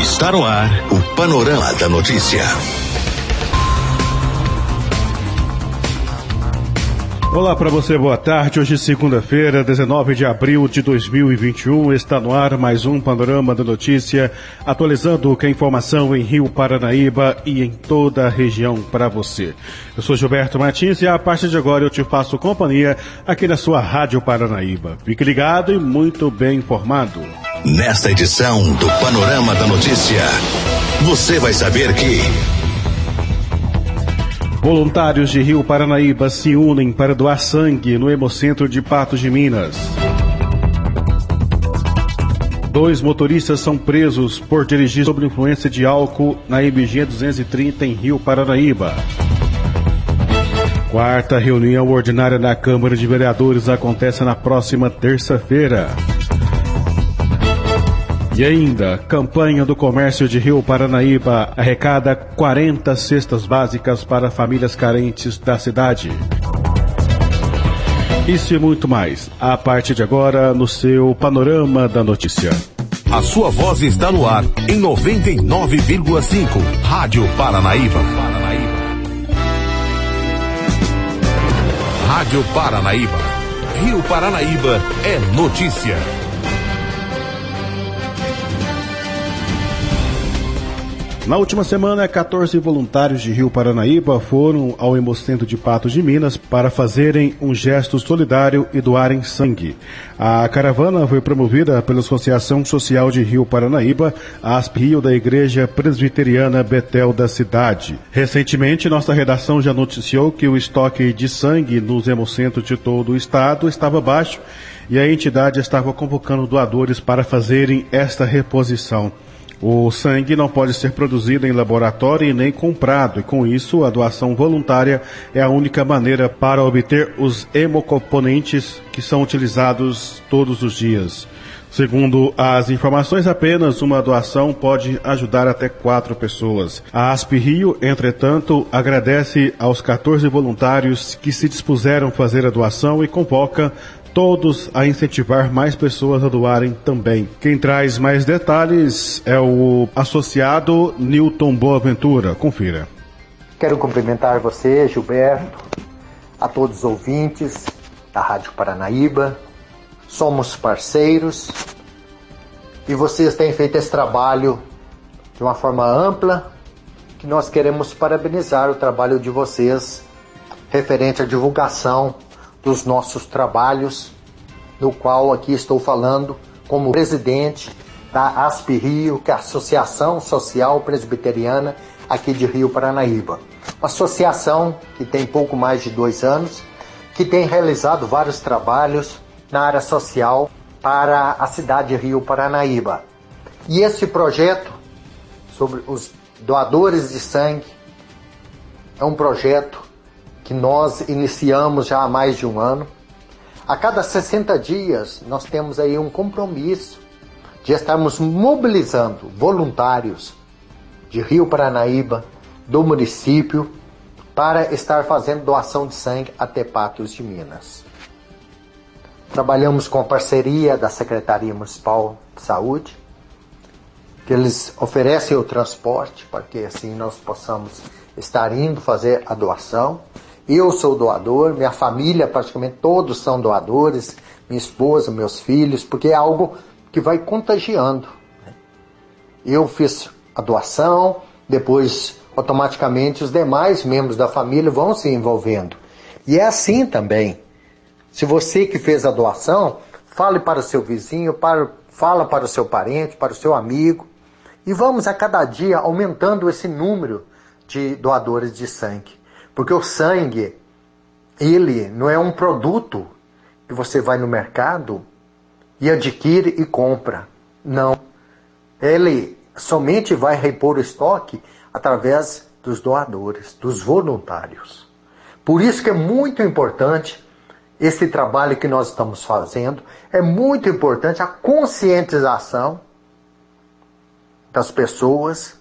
Está no ar o Panorama da Notícia. Olá para você, boa tarde. Hoje, segunda-feira, 19 de abril de 2021, está no ar mais um Panorama da Notícia, atualizando o que é informação em Rio Paranaíba e em toda a região para você. Eu sou Gilberto Martins e a partir de agora eu te faço companhia aqui na sua Rádio Paranaíba. Fique ligado e muito bem informado. Nesta edição do Panorama da Notícia, você vai saber que. Voluntários de Rio Paranaíba se unem para doar sangue no Hemocentro de Patos de Minas. Dois motoristas são presos por dirigir sob influência de álcool na MG 230 em Rio Paranaíba. Quarta reunião ordinária da Câmara de Vereadores acontece na próxima terça-feira. E ainda, campanha do comércio de Rio Paranaíba arrecada 40 cestas básicas para famílias carentes da cidade. Isso e muito mais, a partir de agora, no seu Panorama da Notícia. A sua voz está no ar, em 99,5. Rádio Paranaíba. Rádio Paranaíba. Rio Paranaíba é notícia. Na última semana, 14 voluntários de Rio Paranaíba foram ao Hemocentro de Patos de Minas para fazerem um gesto solidário e doarem sangue. A caravana foi promovida pela Associação Social de Rio Paranaíba, ASP Rio da Igreja Presbiteriana Betel da cidade. Recentemente, nossa redação já noticiou que o estoque de sangue nos hemocentros de todo o estado estava baixo e a entidade estava convocando doadores para fazerem esta reposição. O sangue não pode ser produzido em laboratório e nem comprado, e com isso a doação voluntária é a única maneira para obter os hemocomponentes que são utilizados todos os dias. Segundo as informações, apenas uma doação pode ajudar até quatro pessoas. A ASP Rio, entretanto, agradece aos 14 voluntários que se dispuseram a fazer a doação e convoca todos a incentivar mais pessoas a doarem também. Quem traz mais detalhes é o associado Newton Boaventura. Confira. Quero cumprimentar você, Gilberto, a todos os ouvintes da Rádio Paranaíba. Somos parceiros e vocês têm feito esse trabalho de uma forma ampla que nós queremos parabenizar o trabalho de vocês referente à divulgação dos nossos trabalhos, no qual aqui estou falando como presidente da ASP Rio, que é a Associação Social Presbiteriana aqui de Rio Paranaíba. Uma associação que tem pouco mais de dois anos, que tem realizado vários trabalhos na área social para a cidade de Rio Paranaíba. E esse projeto sobre os doadores de sangue é um projeto que nós iniciamos já há mais de um ano. A cada 60 dias, nós temos aí um compromisso de estarmos mobilizando voluntários de Rio Paranaíba, do município, para estar fazendo doação de sangue até Patos de Minas. Trabalhamos com a parceria da Secretaria Municipal de Saúde, que eles oferecem o transporte para que assim nós possamos estar indo fazer a doação. Eu sou doador, minha família, praticamente todos são doadores, minha esposa, meus filhos, porque é algo que vai contagiando. Né? Eu fiz a doação, depois automaticamente os demais membros da família vão se envolvendo. E é assim também. Se você que fez a doação, fale para o seu vizinho, para, fala para o seu parente, para o seu amigo. E vamos a cada dia aumentando esse número de doadores de sangue. Porque o sangue, ele não é um produto que você vai no mercado e adquire e compra. Não. Ele somente vai repor o estoque através dos doadores, dos voluntários. Por isso que é muito importante esse trabalho que nós estamos fazendo, é muito importante a conscientização das pessoas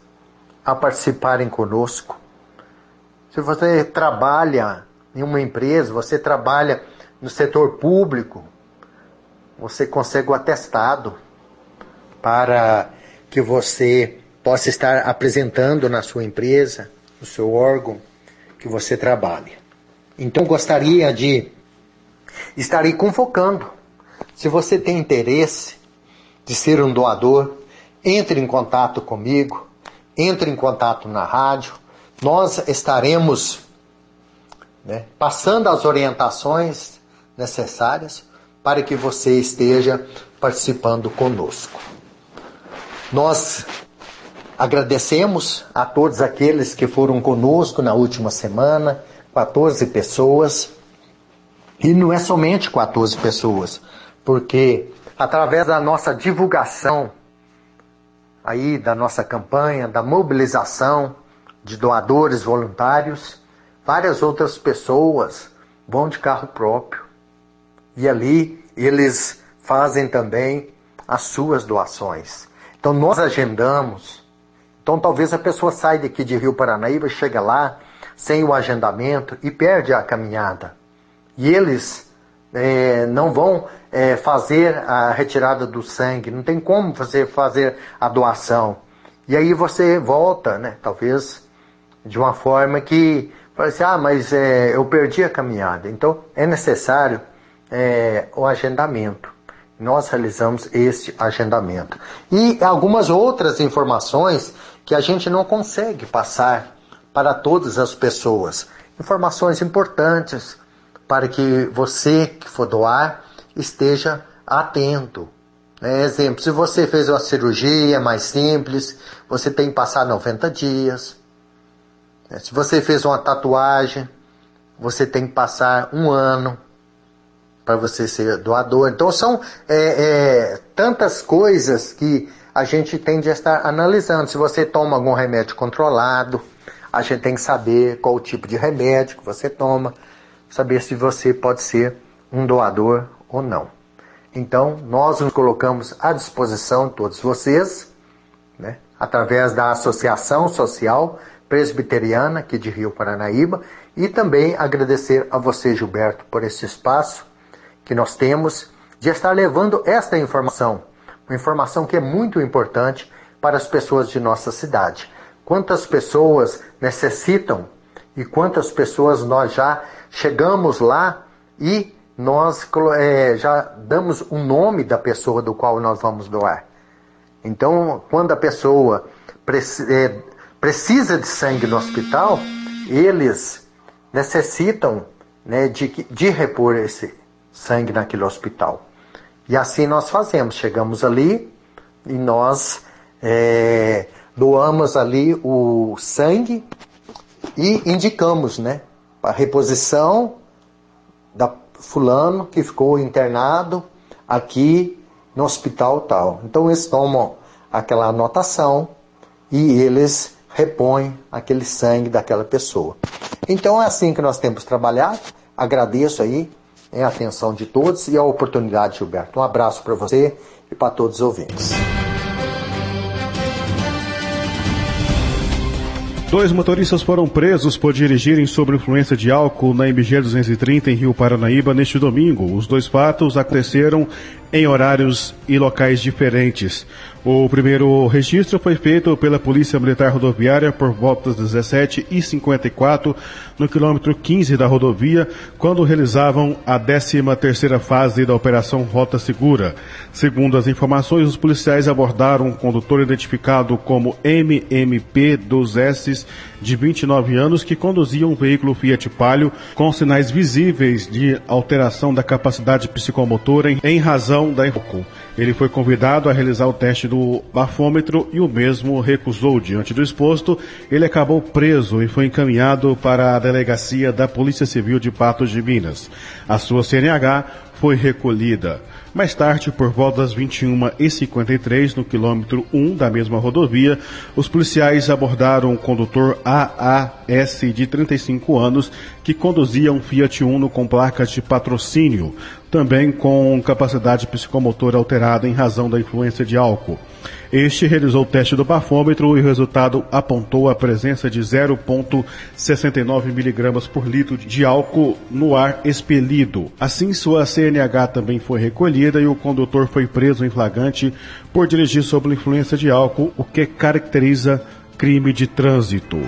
a participarem conosco se você trabalha em uma empresa, você trabalha no setor público, você consegue o atestado para que você possa estar apresentando na sua empresa, no seu órgão que você trabalha. Então gostaria de estar aí convocando. Se você tem interesse de ser um doador, entre em contato comigo, entre em contato na rádio. Nós estaremos né, passando as orientações necessárias para que você esteja participando conosco. Nós agradecemos a todos aqueles que foram conosco na última semana, 14 pessoas. E não é somente 14 pessoas, porque através da nossa divulgação aí da nossa campanha, da mobilização de doadores voluntários, várias outras pessoas vão de carro próprio. E ali eles fazem também as suas doações. Então nós agendamos. Então talvez a pessoa saia daqui de Rio Paranaíba, chega lá sem o agendamento e perde a caminhada. E eles é, não vão é, fazer a retirada do sangue, não tem como fazer, fazer a doação. E aí você volta, né? Talvez de uma forma que fala assim, ah, mas é, eu perdi a caminhada. Então é necessário é, o agendamento. Nós realizamos este agendamento. E algumas outras informações que a gente não consegue passar para todas as pessoas. Informações importantes para que você que for doar esteja atento. É, exemplo, se você fez uma cirurgia mais simples, você tem que passar 90 dias. É, se você fez uma tatuagem, você tem que passar um ano para você ser doador. Então são é, é, tantas coisas que a gente tem de estar analisando. Se você toma algum remédio controlado, a gente tem que saber qual o tipo de remédio que você toma saber se você pode ser um doador ou não. Então, nós nos colocamos à disposição todos vocês, né, através da Associação Social Presbiteriana aqui de Rio Paranaíba, e também agradecer a você, Gilberto, por esse espaço que nós temos de estar levando esta informação, uma informação que é muito importante para as pessoas de nossa cidade. Quantas pessoas necessitam e quantas pessoas nós já chegamos lá e nós é, já damos o nome da pessoa do qual nós vamos doar. Então, quando a pessoa é, precisa de sangue no hospital, eles necessitam né, de, de repor esse sangue naquele hospital. E assim nós fazemos. Chegamos ali e nós é, doamos ali o sangue e indicamos, né, a reposição da fulano que ficou internado aqui no hospital tal. Então eles tomam aquela anotação e eles repõem aquele sangue daquela pessoa. Então é assim que nós temos trabalhado. Agradeço aí a atenção de todos e a oportunidade, Gilberto. Um abraço para você e para todos os ouvintes. Dois motoristas foram presos por dirigirem sob influência de álcool na MG 230 em Rio Paranaíba neste domingo. Os dois fatos aconteceram em horários e locais diferentes. O primeiro registro foi feito pela Polícia Militar Rodoviária por volta das 17h54 no quilômetro 15 da rodovia, quando realizavam a 13ª fase da Operação Rota Segura. Segundo as informações, os policiais abordaram um condutor identificado como MMP dos S de 29 anos que conduzia um veículo Fiat Palio com sinais visíveis de alteração da capacidade psicomotora em razão da álcool. Ele foi convidado a realizar o teste do bafômetro e o mesmo recusou. Diante do exposto, ele acabou preso e foi encaminhado para a delegacia da Polícia Civil de Patos de Minas. A sua CNH foi recolhida. Mais tarde, por volta das 21h53, no quilômetro 1 da mesma rodovia, os policiais abordaram o condutor AAS de 35 anos que conduzia um Fiat Uno com placas de patrocínio, também com capacidade psicomotora alterada em razão da influência de álcool. Este realizou o teste do bafômetro e o resultado apontou a presença de 0,69 miligramas por litro de álcool no ar expelido. Assim, sua CNH também foi recolhida e o condutor foi preso em flagrante por dirigir sob influência de álcool, o que caracteriza crime de trânsito.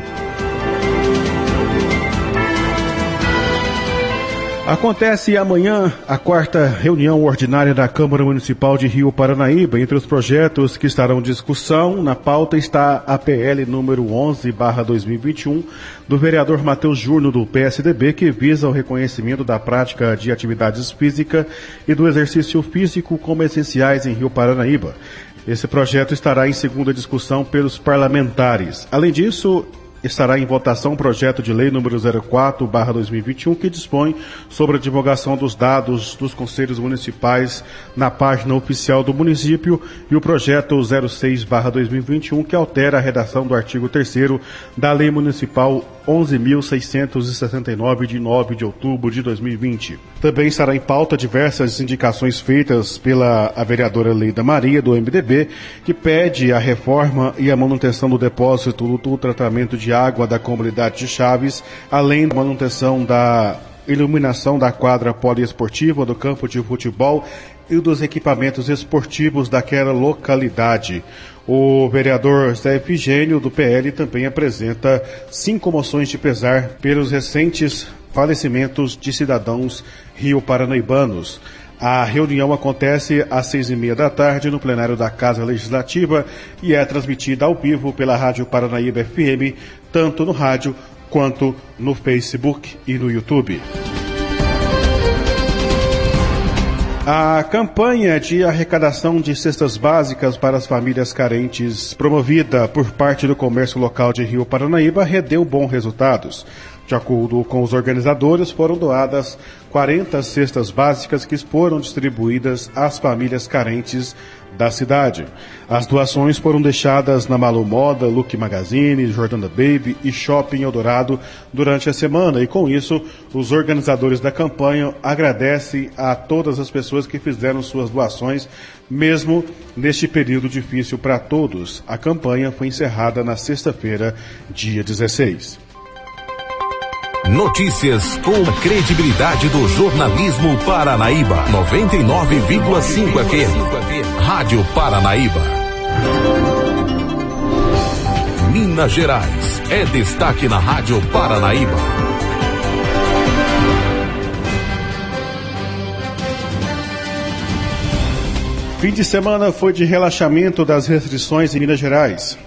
Acontece amanhã a quarta reunião ordinária da Câmara Municipal de Rio Paranaíba. Entre os projetos que estarão em discussão, na pauta está a PL número 11/2021 do vereador Matheus Jurno do PSDB, que visa o reconhecimento da prática de atividades físicas e do exercício físico como essenciais em Rio Paranaíba. Esse projeto estará em segunda discussão pelos parlamentares. Além disso, estará em votação o projeto de lei número 04/2021 que dispõe sobre a divulgação dos dados dos conselhos municipais na página oficial do município e o projeto 06/2021 que altera a redação do artigo 3 da Lei Municipal 11.669 de 9 de outubro de 2020. Também estará em pauta diversas indicações feitas pela a vereadora Leida Maria do MDB, que pede a reforma e a manutenção do depósito do tratamento de água da comunidade de Chaves, além da manutenção da iluminação da quadra poliesportiva do campo de futebol e dos equipamentos esportivos daquela localidade. O vereador Zé Efigênio, do PL, também apresenta cinco moções de pesar pelos recentes falecimentos de cidadãos rio-paranaibanos. A reunião acontece às seis e meia da tarde no plenário da Casa Legislativa e é transmitida ao vivo pela Rádio Paranaíba FM, tanto no rádio quanto no Facebook e no YouTube. A campanha de arrecadação de cestas básicas para as famílias carentes, promovida por parte do comércio local de Rio Paranaíba, rendeu bons resultados. De acordo com os organizadores, foram doadas 40 cestas básicas que foram distribuídas às famílias carentes da cidade. As doações foram deixadas na Malu Moda, Look Magazine, Jordana Baby e Shopping Eldorado durante a semana e com isso os organizadores da campanha agradecem a todas as pessoas que fizeram suas doações, mesmo neste período difícil para todos. A campanha foi encerrada na sexta-feira, dia 16. Notícias com credibilidade do jornalismo Paranaíba. 99,5 FM. Rádio Paranaíba. Minas Gerais. É destaque na Rádio Paranaíba. Fim de semana foi de relaxamento das restrições em Minas Gerais.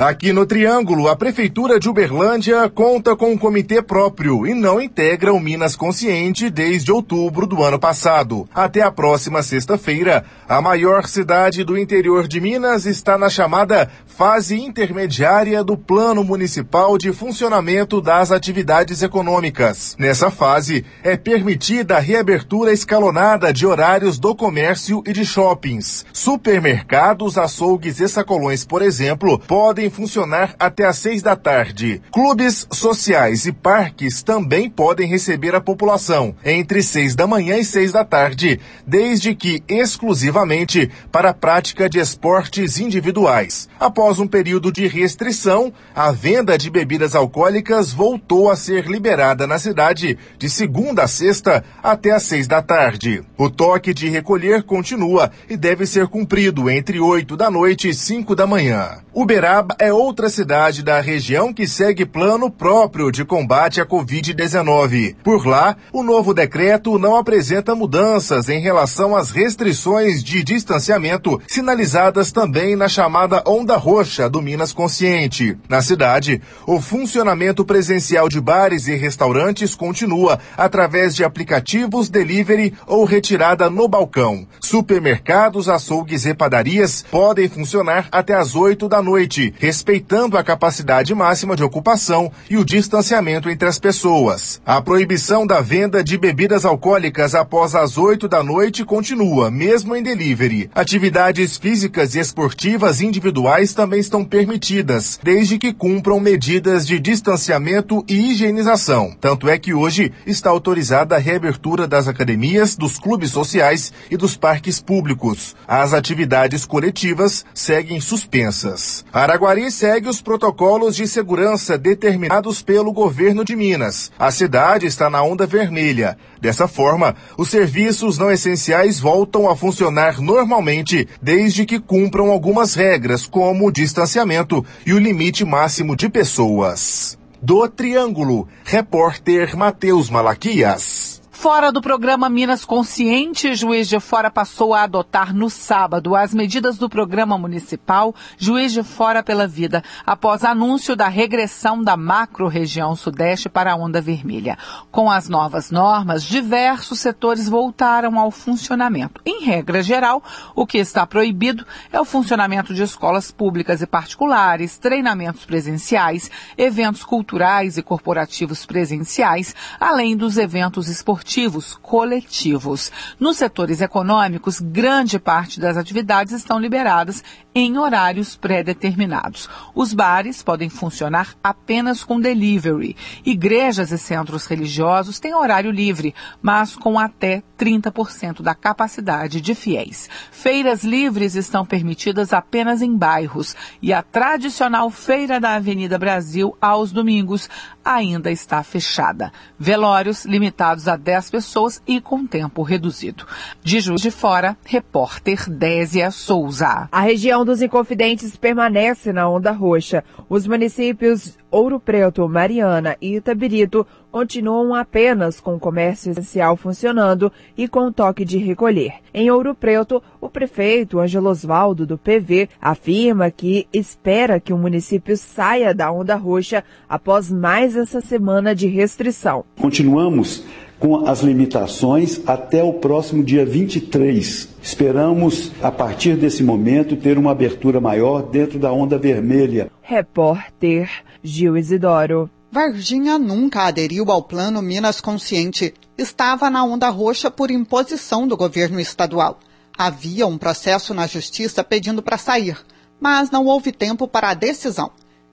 Aqui no Triângulo, a Prefeitura de Uberlândia conta com um comitê próprio e não integra o Minas Consciente desde outubro do ano passado. Até a próxima sexta-feira, a maior cidade do interior de Minas está na chamada fase intermediária do Plano Municipal de Funcionamento das Atividades Econômicas. Nessa fase, é permitida a reabertura escalonada de horários do comércio e de shoppings. Supermercados, açougues e sacolões, por exemplo, podem funcionar até às seis da tarde. Clubes sociais e parques também podem receber a população entre seis da manhã e seis da tarde, desde que exclusivamente para a prática de esportes individuais. Após um período de restrição, a venda de bebidas alcoólicas voltou a ser liberada na cidade de segunda a sexta até às seis da tarde. O toque de recolher continua e deve ser cumprido entre oito da noite e cinco da manhã. Uberaba é outra cidade da região que segue plano próprio de combate à Covid-19. Por lá, o novo decreto não apresenta mudanças em relação às restrições de distanciamento sinalizadas também na chamada Onda Roxa do Minas Consciente. Na cidade, o funcionamento presencial de bares e restaurantes continua através de aplicativos, delivery ou retirada no balcão. Supermercados, açougues e padarias podem funcionar até às 8 da noite, respeitando a capacidade máxima de ocupação e o distanciamento entre as pessoas. A proibição da venda de bebidas alcoólicas após as 8 da noite continua, mesmo em delivery. Atividades físicas e esportivas individuais também estão permitidas, desde que cumpram medidas de distanciamento e higienização. Tanto é que hoje está autorizada a reabertura das academias, dos clubes sociais e dos parques públicos. As atividades coletivas seguem suspensas. Araguari segue os protocolos de segurança determinados pelo governo de Minas. A cidade está na onda vermelha. Dessa forma, os serviços não essenciais voltam a funcionar normalmente, desde que cumpram algumas regras, como o distanciamento e o limite máximo de pessoas. Do Triângulo, repórter Matheus Malaquias. Fora do programa Minas Consciente, Juiz de Fora passou a adotar no sábado as medidas do programa municipal Juiz de Fora pela Vida, após anúncio da regressão da macro-região sudeste para a onda vermelha. Com as novas normas, diversos setores voltaram ao funcionamento. Em regra geral, o que está proibido é o funcionamento de escolas públicas e particulares, treinamentos presenciais, eventos culturais e corporativos presenciais, além dos eventos esportivos coletivos. Nos setores econômicos, grande parte das atividades estão liberadas em horários pré-determinados. Os bares podem funcionar apenas com delivery. Igrejas e centros religiosos têm horário livre, mas com até 30% da capacidade de fiéis. Feiras livres estão permitidas apenas em bairros e a tradicional Feira da Avenida Brasil aos domingos ainda está fechada. Velórios limitados a 10 pessoas e com tempo reduzido. De Juiz de Fora, repórter Désia Souza. A região dos Inconfidentes permanece na onda roxa. Os municípios Ouro Preto, Mariana e Itabirito continuam apenas com o comércio essencial funcionando e com toque de recolher. Em Ouro Preto, o prefeito Angelo Osvaldo, do PV, afirma que espera que o município saia da onda roxa após mais essa semana de restrição. Continuamos com as limitações até o próximo dia 23. Esperamos, a partir desse momento, ter uma abertura maior dentro da onda vermelha. Repórter Gil Isidoro. Varginha nunca aderiu ao Plano Minas Consciente. Estava na onda roxa por imposição do governo estadual. Havia um processo na justiça pedindo para sair, mas não houve tempo para a decisão.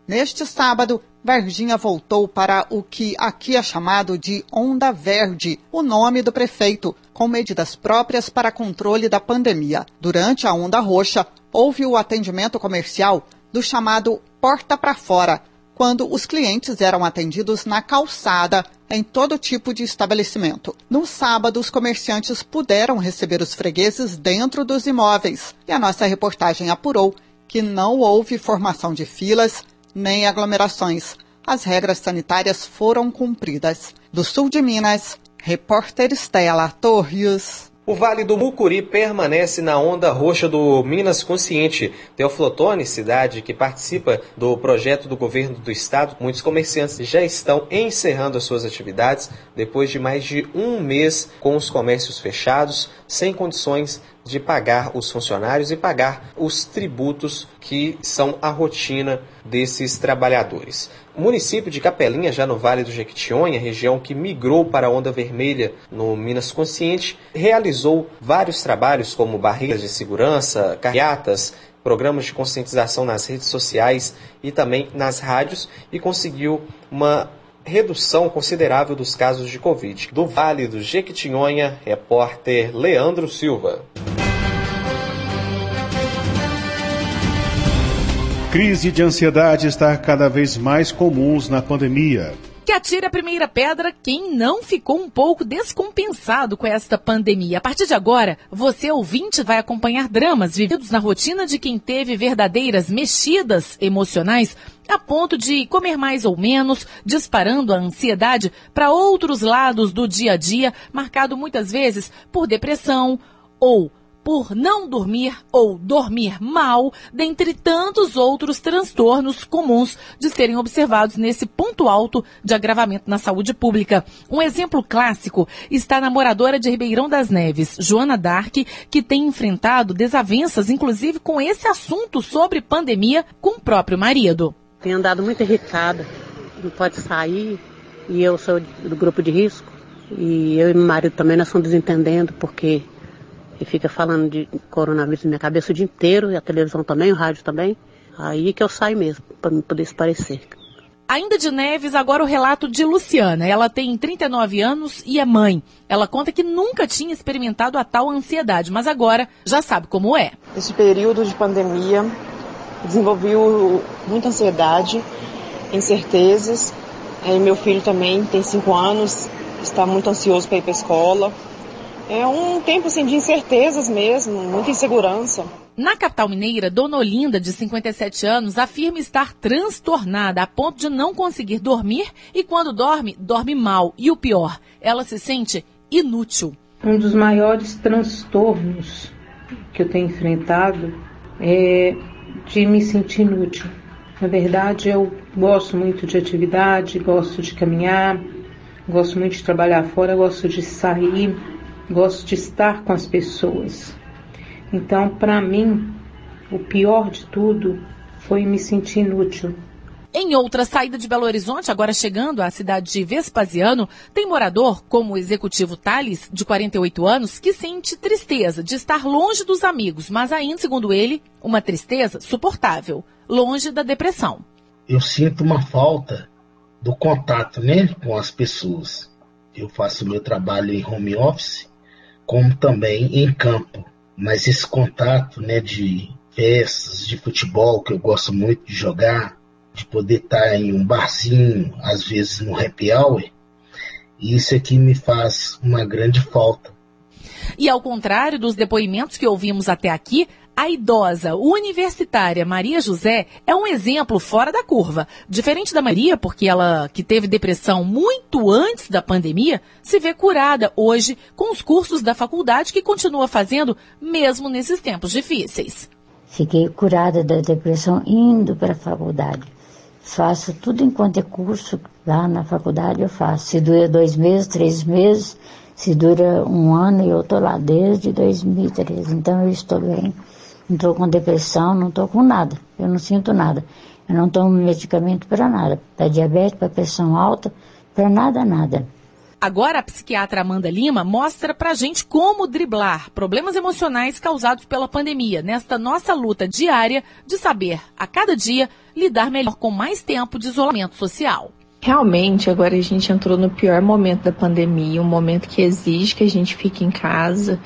Neste sábado, Varginha voltou para o que aqui é chamado de Onda Verde, o nome do prefeito, com medidas próprias para controle da pandemia. Durante a Onda Roxa, houve o atendimento comercial do chamado Porta para Fora, quando os clientes eram atendidos na calçada, em todo tipo de estabelecimento. No sábado, os comerciantes puderam receber os fregueses dentro dos imóveis. E a nossa reportagem apurou que não houve formação de filas, nem aglomerações. As regras sanitárias foram cumpridas. Do sul de Minas, repórter Estela Torres. O Vale do Mucuri permanece na onda roxa do Minas Consciente. Teoflotone, cidade que participa do projeto do governo do estado, muitos comerciantes já estão encerrando as suas atividades depois de mais de um mês com os comércios fechados, sem condições de pagar os funcionários e pagar os tributos que são a rotina desses trabalhadores. O município de Capelinha, já no Vale do Jequitinhonha, região que migrou para a onda vermelha no Minas Consciente, realizou vários trabalhos como barreiras de segurança, carreatas, programas de conscientização nas redes sociais e também nas rádios e conseguiu uma redução considerável dos casos de Covid. Do Vale do Jequitinhonha, repórter Leandro Silva. Crise de ansiedade está cada vez mais comuns na pandemia. Que atire a primeira pedra quem não ficou um pouco descompensado com esta pandemia. A partir de agora, você ouvinte vai acompanhar dramas vividos na rotina de quem teve verdadeiras mexidas emocionais a ponto de comer mais ou menos, disparando a ansiedade para outros lados do dia a dia, marcado muitas vezes por depressão ou por não dormir ou dormir mal, dentre tantos outros transtornos comuns de serem observados nesse ponto alto de agravamento na saúde pública. Um exemplo clássico está na moradora de Ribeirão das Neves, Joana Dark, que tem enfrentado desavenças, inclusive com esse assunto sobre pandemia, com o próprio marido. Tem andado muito irritada, não pode sair, e eu sou do grupo de risco. E eu e meu marido também nós estamos desentendendo, porque e fica falando de coronavírus na minha cabeça o dia inteiro, e a televisão também, o rádio também. Aí que eu saio mesmo, para me poder se parecer. Ainda de Neves, agora o relato de Luciana. Ela tem 39 anos e é mãe. Ela conta que nunca tinha experimentado a tal ansiedade, mas agora já sabe como é. Esse período de pandemia desenvolvi muita ansiedade, incertezas. Meu filho também tem 5 anos, está muito ansioso para ir para a escola. É um tempo assim, de incertezas mesmo, muita insegurança. Na capital mineira, Dona Olinda, de 57 anos, afirma estar transtornada a ponto de não conseguir dormir e quando dorme, dorme mal. E o pior, ela se sente inútil. Um dos maiores transtornos que eu tenho enfrentado é de me sentir inútil. Na verdade, eu gosto muito de atividade, gosto de caminhar, gosto muito de trabalhar fora, gosto de sair, gosto de estar com as pessoas. Então, para mim, o pior de tudo foi me sentir inútil. Em outra saída de Belo Horizonte, agora chegando à cidade de Vespasiano, tem morador, como o executivo Thales, de 48 anos, que sente tristeza de estar longe dos amigos, mas ainda, segundo ele, uma tristeza suportável, longe da depressão. Eu sinto uma falta do contato né, com as pessoas. Eu faço meu trabalho em home office, como também em campo mas esse contato né, de festas, de futebol, que eu gosto muito de jogar, de poder estar em um barzinho, às vezes no happy hour, isso aqui me faz uma grande falta. E ao contrário dos depoimentos que ouvimos até aqui, a idosa universitária Maria José é um exemplo fora da curva. Diferente da Maria, porque ela, que teve depressão muito antes da pandemia, se vê curada hoje com os cursos da faculdade que continua fazendo mesmo nesses tempos difíceis. Fiquei curada da depressão indo para a faculdade. Faço tudo enquanto é curso lá na faculdade eu faço. Se dura dois meses, três meses, se dura um ano eu estou lá desde 2013. Então eu estou bem não estou com depressão, não estou com nada. Eu não sinto nada. Eu não tomo medicamento para nada. Para diabetes, para pressão alta, para nada, nada. Agora a psiquiatra Amanda Lima mostra pra gente como driblar problemas emocionais causados pela pandemia, nesta nossa luta diária de saber, a cada dia, lidar melhor com mais tempo de isolamento social. Realmente, agora a gente entrou no pior momento da pandemia, um momento que exige que a gente fique em casa,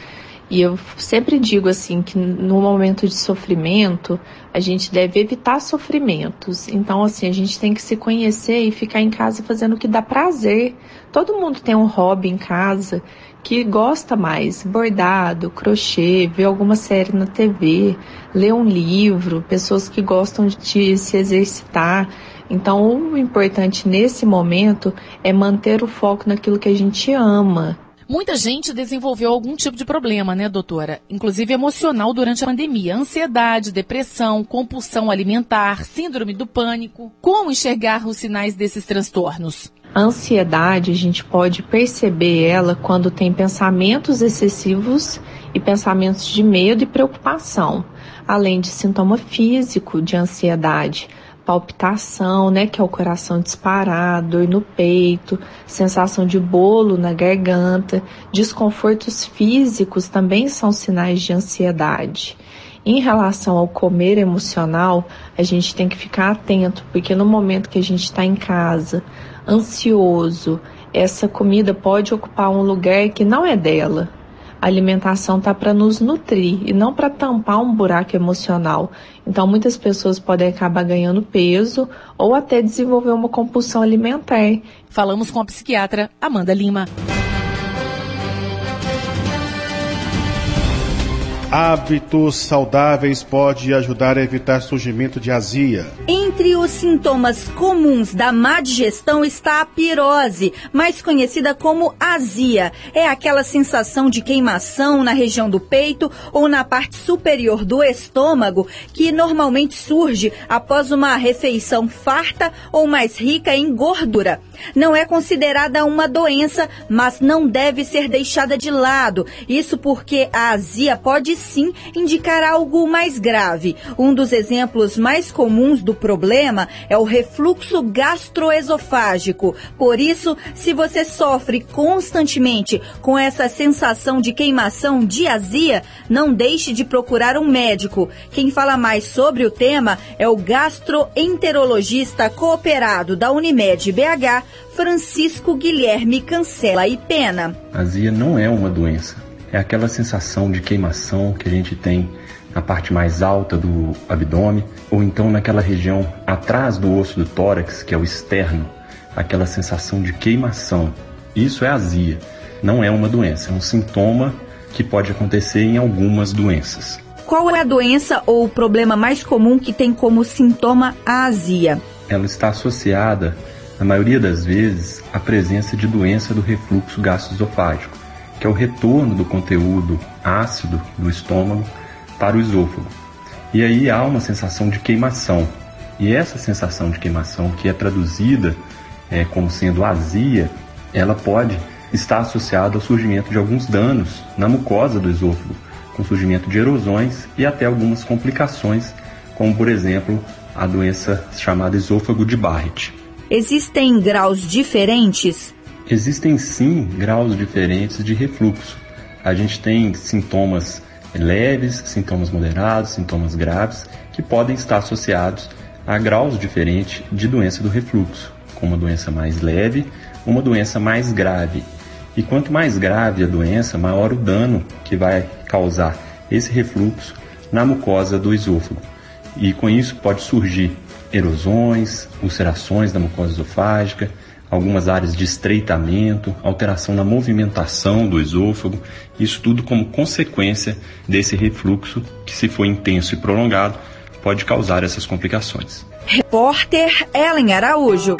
e eu sempre digo assim que no momento de sofrimento, a gente deve evitar sofrimentos. Então, assim, a gente tem que se conhecer e ficar em casa fazendo o que dá prazer. Todo mundo tem um hobby em casa que gosta mais, bordado, crochê, ver alguma série na TV, ler um livro, pessoas que gostam de se exercitar. Então, o importante nesse momento é manter o foco naquilo que a gente ama Muita gente desenvolveu algum tipo de problema, né, doutora? Inclusive emocional durante a pandemia. Ansiedade, depressão, compulsão alimentar, síndrome do pânico. Como enxergar os sinais desses transtornos? A ansiedade, a gente pode perceber ela quando tem pensamentos excessivos e pensamentos de medo e preocupação, além de sintoma físico de ansiedade palpitação, né, que é o coração disparado, dor no peito, sensação de bolo na garganta, desconfortos físicos também são sinais de ansiedade. Em relação ao comer emocional, a gente tem que ficar atento, porque no momento que a gente está em casa, ansioso, essa comida pode ocupar um lugar que não é dela. A alimentação tá para nos nutrir e não para tampar um buraco emocional. Então, muitas pessoas podem acabar ganhando peso ou até desenvolver uma compulsão alimentar. Falamos com a psiquiatra Amanda Lima. Hábitos saudáveis pode ajudar a evitar surgimento de azia. Entre os sintomas comuns da má digestão está a pirose, mais conhecida como azia. É aquela sensação de queimação na região do peito ou na parte superior do estômago que normalmente surge após uma refeição farta ou mais rica em gordura. Não é considerada uma doença, mas não deve ser deixada de lado. Isso porque a azia pode sim indicar algo mais grave. Um dos exemplos mais comuns do problema é o refluxo gastroesofágico. Por isso, se você sofre constantemente com essa sensação de queimação de azia, não deixe de procurar um médico. Quem fala mais sobre o tema é o gastroenterologista cooperado da Unimed BH, Francisco Guilherme Cancela e Pena. Azia não é uma doença, é aquela sensação de queimação que a gente tem na parte mais alta do abdômen ou então naquela região atrás do osso do tórax, que é o externo, aquela sensação de queimação. Isso é azia, não é uma doença, é um sintoma que pode acontecer em algumas doenças. Qual é a doença ou o problema mais comum que tem como sintoma a azia? Ela está associada, na maioria das vezes, à presença de doença do refluxo gastroesofágico, que é o retorno do conteúdo ácido do estômago para o esôfago. E aí há uma sensação de queimação. E essa sensação de queimação, que é traduzida é, como sendo azia, ela pode estar associada ao surgimento de alguns danos na mucosa do esôfago, com surgimento de erosões e até algumas complicações, como por exemplo a doença chamada esôfago de Barrett. Existem graus diferentes? Existem sim graus diferentes de refluxo. A gente tem sintomas leves, sintomas moderados, sintomas graves, que podem estar associados a graus diferentes de doença do refluxo, como uma doença mais leve, uma doença mais grave. E quanto mais grave a doença, maior o dano que vai causar esse refluxo na mucosa do esôfago. E com isso pode surgir erosões, ulcerações da mucosa esofágica, algumas áreas de estreitamento, alteração na movimentação do esôfago, isso tudo como consequência desse refluxo que, se for intenso e prolongado, pode causar essas complicações. Repórter Ellen Araújo.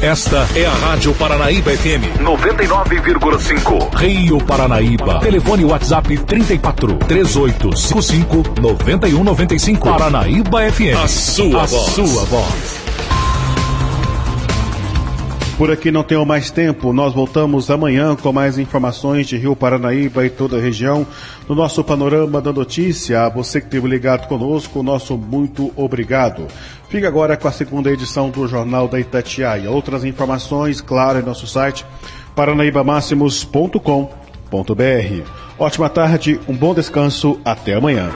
Esta é a Rádio Paranaíba FM 99,5. Rio Paranaíba. Telefone WhatsApp 34 3855 9195. Paranaíba FM. A sua a voz. Sua voz. Por aqui não tenho mais tempo, nós voltamos amanhã com mais informações de Rio Paranaíba e toda a região. No nosso panorama da notícia, a você que esteve ligado conosco, nosso muito obrigado. Fica agora com a segunda edição do Jornal da Itatiaia. Outras informações, claro, em nosso site paranaibamáximos.com.br. Ótima tarde, um bom descanso, até amanhã.